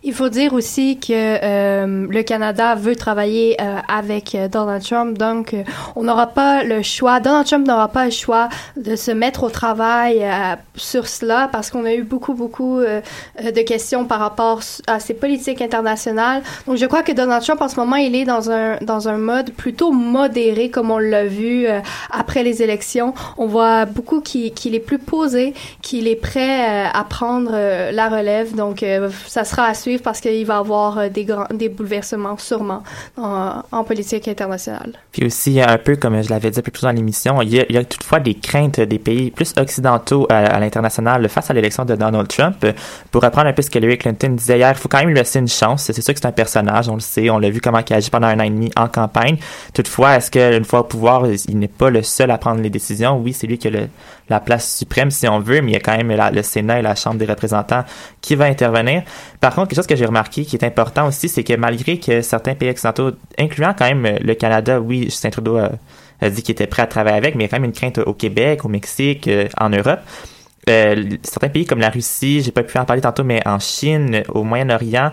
[SPEAKER 11] Il faut dire aussi que euh, le Canada veut travailler euh, avec euh, Donald Trump, donc on n'aura pas le choix. Donald Trump n'aura pas le choix de se mettre au travail sur cela parce qu'on a eu beaucoup beaucoup de questions par rapport à ces politiques internationales. Donc je crois que Donald Trump en ce moment il est dans un dans un mode plutôt modéré comme on l'a vu après les élections. On voit beaucoup qu'il est plus posé, qu'il est prêt à prendre la relève. Donc ça sera à suivre parce qu'il va y avoir euh, des grands des bouleversements sûrement en, politique internationale.
[SPEAKER 4] Puis aussi, un peu comme je l'avais dit plus tôt dans l'émission, il y, a, toutefois des craintes des pays plus occidentaux à, l'international face à l'élection de Donald Trump. Pour reprendre un peu ce que Hillary Clinton disait hier, il faut quand même lui laisser une chance. C'est sûr que c'est un personnage, on le sait, on l'a vu comment il a agi pendant un an et demi en campagne. Toutefois, est-ce qu'une fois au pouvoir, il n'est pas le seul à prendre les décisions? Oui, c'est lui qui a le- la place suprême si on veut, mais il y a quand même le Sénat et la Chambre des représentants qui va intervenir. Par contre, quelque chose que j'ai remarqué qui est important aussi, c'est que malgré que certains pays occidentaux, incluant quand même le Canada, oui, Justin Trudeau a, a dit qu'il était prêt à travailler avec, mais il y a quand même une crainte au Québec, au Mexique, euh, en Europe. Euh, certains pays comme la Russie, j'ai pas pu en parler tantôt, mais en Chine, au Moyen-Orient,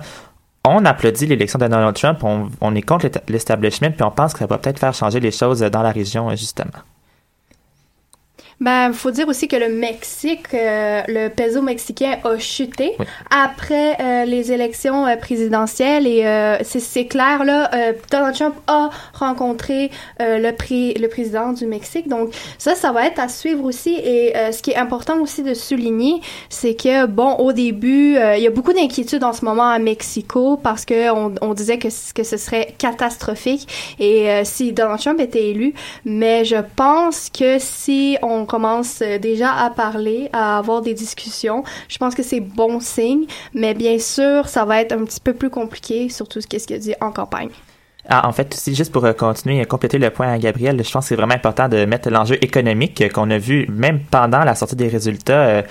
[SPEAKER 4] on applaudit l'élection de Donald Trump, on, on est contre l'establishment, puis on pense que ça va peut-être faire changer les choses dans la région, euh, justement.
[SPEAKER 11] Ben, faut dire aussi que le Mexique, euh, le peso mexicain a chuté après euh, les élections euh, présidentielles et euh, c'est- c'est clair là, euh, Donald Trump a rencontré euh, le prix, le président du Mexique, donc ça, ça va être à suivre aussi. Et euh, ce qui est important aussi de souligner, c'est que bon, au début, euh, il y a beaucoup d'inquiétudes en ce moment à Mexico parce que on, on disait que que ce serait catastrophique et euh, si Donald Trump était élu, mais je pense que si on commence euh, déjà à parler, à avoir des discussions, je pense que c'est bon signe, mais bien sûr, ça va être un petit peu plus compliqué, surtout ce qu'est-ce qu'il dit en campagne.
[SPEAKER 4] Ah, en fait, aussi, juste pour euh, continuer et compléter le point à Gabriel, je pense que c'est vraiment important de mettre l'enjeu économique euh, qu'on a vu même pendant la sortie des résultats.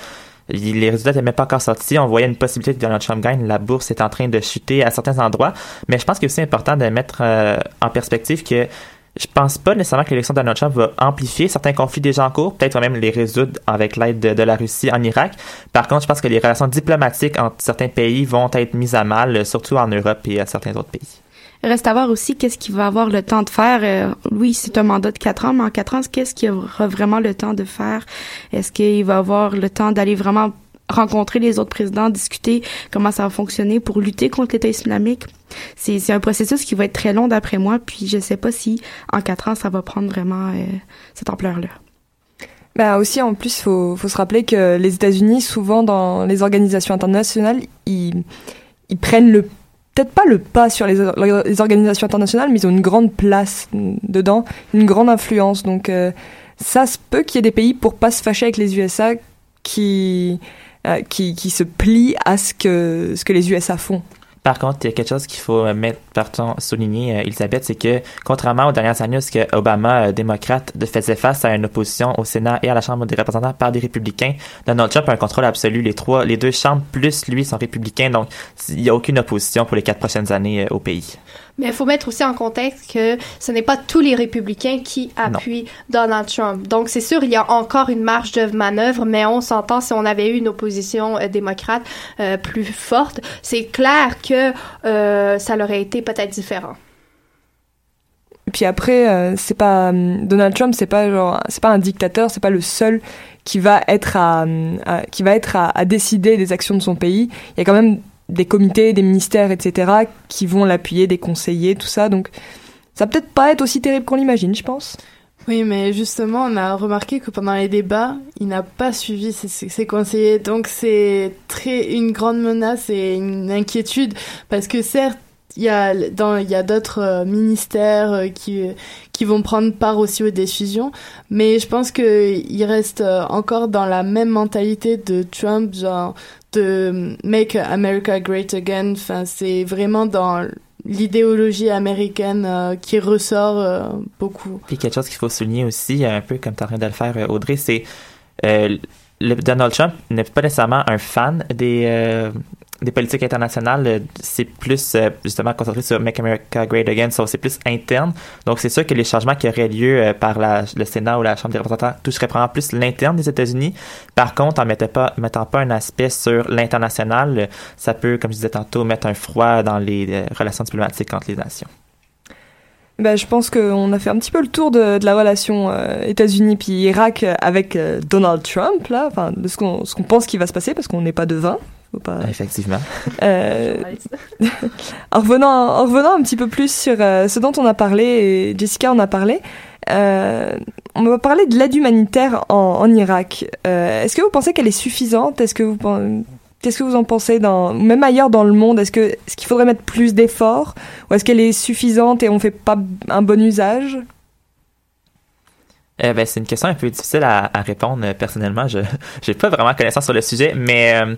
[SPEAKER 4] les résultats n'étaient même pas encore sortis. On voyait une possibilité que Donald Trump gagne. La bourse est en train de chuter à certains endroits. Mais je pense que c'est important de mettre en perspective que je pense pas nécessairement que l'élection de Donald Trump va amplifier certains conflits déjà en cours, peut-être même les résoudre avec l'aide de, la Russie en Irak. Par contre, je pense que les relations diplomatiques entre certains pays vont être mises à mal, surtout en Europe et à certains autres pays.
[SPEAKER 13] Reste à voir aussi qu'est-ce qu'il va avoir le temps de faire. Euh, oui, c'est un mandat de quatre ans, mais en quatre ans, qu'est-ce qu'il aura vraiment le temps de faire? Est-ce qu'il va avoir le temps d'aller vraiment rencontrer les autres présidents, discuter comment ça va fonctionner pour lutter contre l'État islamique? C'est, un processus qui va être très long d'après moi, puis je sais pas si en quatre ans, ça va prendre vraiment euh, cette ampleur-là.
[SPEAKER 5] Bah aussi, en plus, faut, faut se rappeler que les États-Unis, souvent dans les organisations internationales, ils, ils prennent le peut-être pas le pas sur les, les organisations internationales, mais ils ont une grande place dedans, une grande influence. Donc euh, ça se peut qu'il y ait des pays pour pas se fâcher avec les USA qui euh, qui, qui se plient à ce que ce que les USA font.
[SPEAKER 4] Par contre, il y a quelque chose qu'il faut euh, mettre, pardon, souligner, euh, Elisabeth, c'est que, contrairement aux dernières années où Obama, démocrate, faisait face à une opposition au Sénat et à la Chambre des représentants par des républicains, Donald Trump a un contrôle absolu. Les trois, les deux chambres plus lui sont républicains, donc il n'y a aucune opposition pour les quatre prochaines années au pays.
[SPEAKER 11] Mais il faut mettre aussi en contexte que ce n'est pas tous les républicains qui appuient Donald Trump. Donc, c'est sûr, il y a encore une marge de manœuvre, mais on s'entend si on avait eu une opposition euh, démocrate euh, plus forte. C'est clair que euh, ça aurait été peut-être différent.
[SPEAKER 5] Puis après, euh, c'est pas hum, Donald Trump, c'est pas genre, c'est pas un dictateur, c'est pas le seul qui va être à, à- qui va être à, à décider des actions de son pays. Il y a quand même des comités, des ministères, etc., qui vont l'appuyer, des conseillers, tout ça. Donc, ça va peut-être pas être aussi terrible qu'on l'imagine, je pense.
[SPEAKER 10] Oui, mais justement, on a remarqué que pendant les débats, il n'a pas suivi ses, ses- conseillers. Donc, c'est très une grande menace et une inquiétude parce que certes, il y a a d'autres euh, ministères euh, qui qui vont prendre part aussi aux décisions, mais je pense que il reste euh, encore dans la même mentalité de Trump, de make America great again. Enfin, c'est vraiment dans l'idéologie américaine qui ressort euh, beaucoup.
[SPEAKER 4] Puis quelque chose qu'il faut souligner aussi, un peu comme tu es en de le faire, Audrey, c'est euh, Donald Trump n'est pas nécessairement un fan des, des politiques internationales. Euh, C'est plus euh, justement concentré sur Make America Great Again, c'est plus interne. Donc c'est sûr que les changements qui auraient lieu euh, par la, le Sénat ou la Chambre des représentants toucheraient probablement plus l'interne des États-Unis. Par contre, en mettant pas, mettant pas un aspect sur l'international, ça peut, comme je disais tantôt, mettre un froid dans les relations diplomatiques entre les nations.
[SPEAKER 5] Ben, je pense qu'on a fait un petit peu le tour de, de la relation États-Unis puis Irak avec Donald Trump, là, enfin, de ce qu'on ce qu'on pense qu'il va se passer, parce qu'on n'est pas devin. Faut pas...
[SPEAKER 4] Effectivement.
[SPEAKER 5] Euh, en, revenant, en revenant un petit peu plus sur euh, ce dont on a parlé, et Jessica en a parlé, euh, on va parler de l'aide humanitaire en, en Irak. Euh, Est-ce que vous pensez qu'elle est suffisante? Est-ce que vous Qu'est-ce que vous en pensez dans, même ailleurs dans le monde? Est-ce que est-ce qu'il faudrait mettre plus d'efforts? Ou est-ce qu'elle est suffisante et on fait pas un bon usage?
[SPEAKER 4] Euh, ben, c'est une question un peu difficile à, à répondre personnellement. Je j'ai pas vraiment connaissance sur le sujet, mais euh,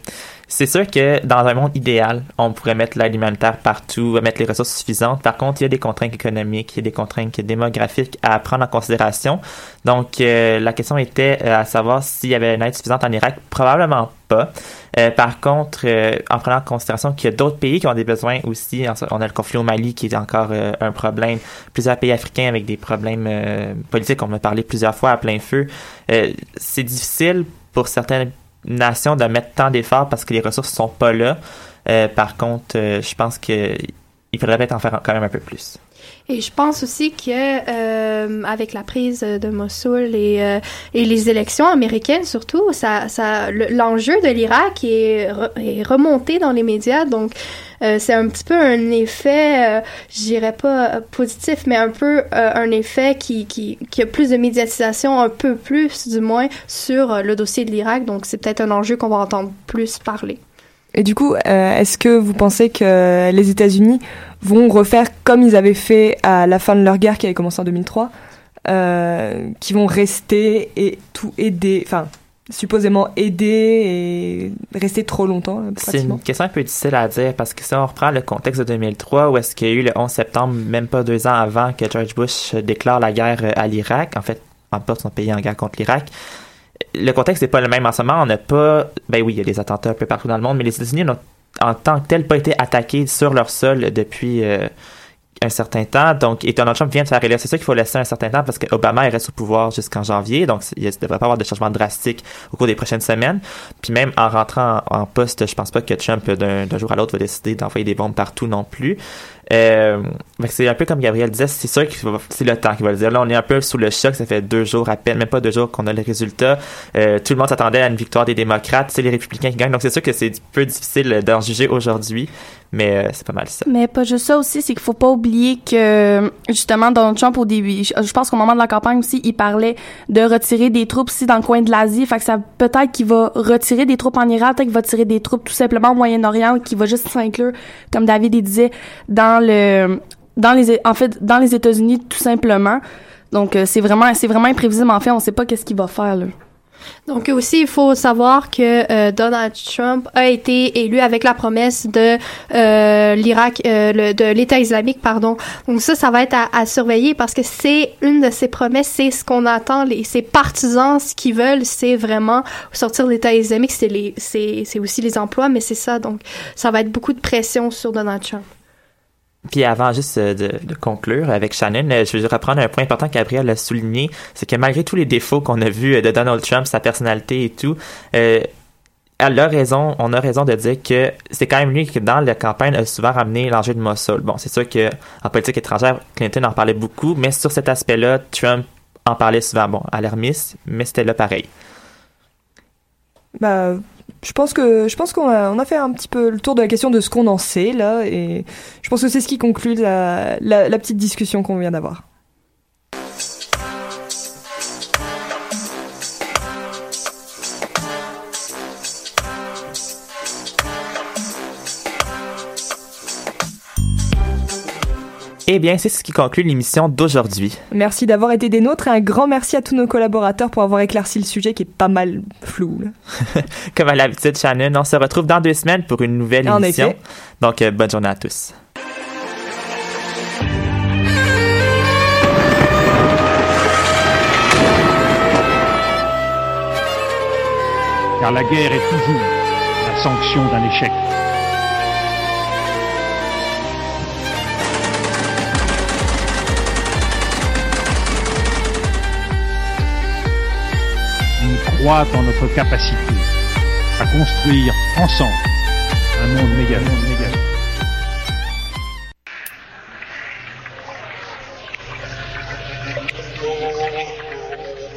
[SPEAKER 4] c'est sûr que dans un monde idéal, on pourrait mettre l'aide humanitaire partout, mettre les ressources suffisantes. Par contre, il y a des contraintes économiques, il y a des contraintes démographiques à prendre en considération. Donc, euh, la question était euh, à savoir s'il y avait une aide suffisante en Irak. Probablement pas. Euh, par contre, euh, en prenant en considération qu'il y a d'autres pays qui ont des besoins aussi, on a le conflit au Mali qui est encore euh, un problème, plusieurs pays africains avec des problèmes euh, politiques, on en a parlé plusieurs fois à plein feu. C'est difficile pour certaines nations de mettre tant d'efforts parce que les ressources sont pas là. Euh, par contre, euh, je pense que il faudrait peut-être en faire quand même un peu plus.
[SPEAKER 11] Et je pense aussi que euh, avec la prise de Mossoul et, euh, et les élections américaines surtout, ça, ça, le- l'enjeu de l'Irak est, est remonté dans les médias. Donc euh, c'est un petit peu un effet, euh, je dirais pas euh, positif, mais un peu euh, un effet qui, qui, qui a plus de médiatisation, un peu plus du moins sur le dossier de l'Irak. Donc c'est peut-être un enjeu qu'on va entendre plus parler.
[SPEAKER 5] Et du coup, euh, est-ce que vous pensez que les États-Unis vont refaire comme ils avaient fait à la fin de leur guerre qui avait commencé en 2003, euh, qui vont rester et tout aider, enfin supposément aider et rester trop longtemps euh,
[SPEAKER 4] C'est une question un peu difficile à dire parce que si on reprend le contexte de 2003 où est-ce qu'il y a eu le 11 septembre, même pas deux ans avant que George Bush déclare la guerre euh, à l'Irak, en fait, emporte son pays en guerre contre l'Irak, le contexte n'est pas le même en ce moment. On n'a pas, ben oui, il y a des attentats un peu partout dans le monde, mais les États-Unis n'ont en tant que tel pas été attaqués sur leur sol depuis euh, un certain temps. Donc, et Donald Trump vient de faire élire. C'est ça qu'il faut laisser un certain temps parce qu'Obama il reste au pouvoir jusqu'en janvier. Donc, il ne devrait pas avoir de changements drastiques au cours des prochaines semaines. Puis même en rentrant en, en poste, je pense pas que Trump, d'un jour à l'autre, va décider d'envoyer des bombes partout non plus. Euh, c'est un peu comme Gabriel disait, c'est sûr que c'est le temps qui va le dire. Là, on est un peu sous le choc. Ça fait deux jours à peine, même pas deux jours qu'on a les résultats. Euh, tout le monde s'attendait à une victoire des démocrates. C'est les républicains qui gagnent. Donc, c'est sûr que c'est un peu difficile d'en juger aujourd'hui. Mais euh, c'est pas mal ça.
[SPEAKER 14] Mais pas juste ça aussi, c'est qu'il faut pas oublier que justement Donald Trump au début, je, pense qu'au moment de la campagne aussi, il parlait de retirer des troupes aussi dans le coin de l'Asie. Fait que ça peut-être qu'il va retirer des troupes en Irak, peut-être qu'il va tirer des troupes tout simplement au Moyen-Orient, qu'il va juste s'inclure, comme David il disait, dans le dans les en fait dans les États-Unis tout simplement. Donc euh, c'est vraiment c'est vraiment imprévisible en fait, on sait pas qu'est-ce qu'il va faire là.
[SPEAKER 11] Donc aussi, il faut savoir que euh, Donald Trump a été élu avec la promesse de euh, l'Irak, euh, de l'État islamique, pardon. Donc ça, ça va être à, surveiller parce que c'est une de ses promesses, c'est ce qu'on attend. Les, ses partisans, ce qu'ils veulent, c'est vraiment sortir de l'État islamique. C'est les, c'est aussi les emplois, mais c'est ça. Donc ça va être beaucoup de pression sur Donald Trump.
[SPEAKER 4] Puis avant juste euh, de, conclure avec Shannon, euh, je veux reprendre un point important que Gabriel a souligné, c'est que malgré tous les défauts qu'on a vus euh, de Donald Trump, sa personnalité et tout, elle a raison, on a raison de dire que c'est quand même lui qui, dans la campagne, a souvent ramené l'enjeu de Mosul. Bon, c'est sûr que en politique étrangère, Clinton en parlait beaucoup, mais sur cet aspect-là, Trump en parlait souvent, bon, alarmiste, mais c'était là pareil.
[SPEAKER 5] Bah, je pense que je pense qu'on a, on a fait un petit peu le tour de la question de ce qu'on en sait là, et je pense que c'est ce qui conclut la, la, la petite discussion qu'on vient d'avoir.
[SPEAKER 4] Eh bien, c'est ce qui conclut l'émission d'aujourd'hui.
[SPEAKER 5] Merci d'avoir été des nôtres et un grand merci à tous nos collaborateurs pour avoir éclairci le sujet qui est pas mal flou. là.
[SPEAKER 4] Comme à l'habitude, Shannon, on se retrouve dans deux semaines pour une nouvelle
[SPEAKER 5] En
[SPEAKER 4] émission.
[SPEAKER 5] effet.
[SPEAKER 4] Donc, euh, bonne journée à tous.
[SPEAKER 15] car la guerre est toujours la sanction d'un échec. Croit en notre capacité à construire ensemble un monde meilleur.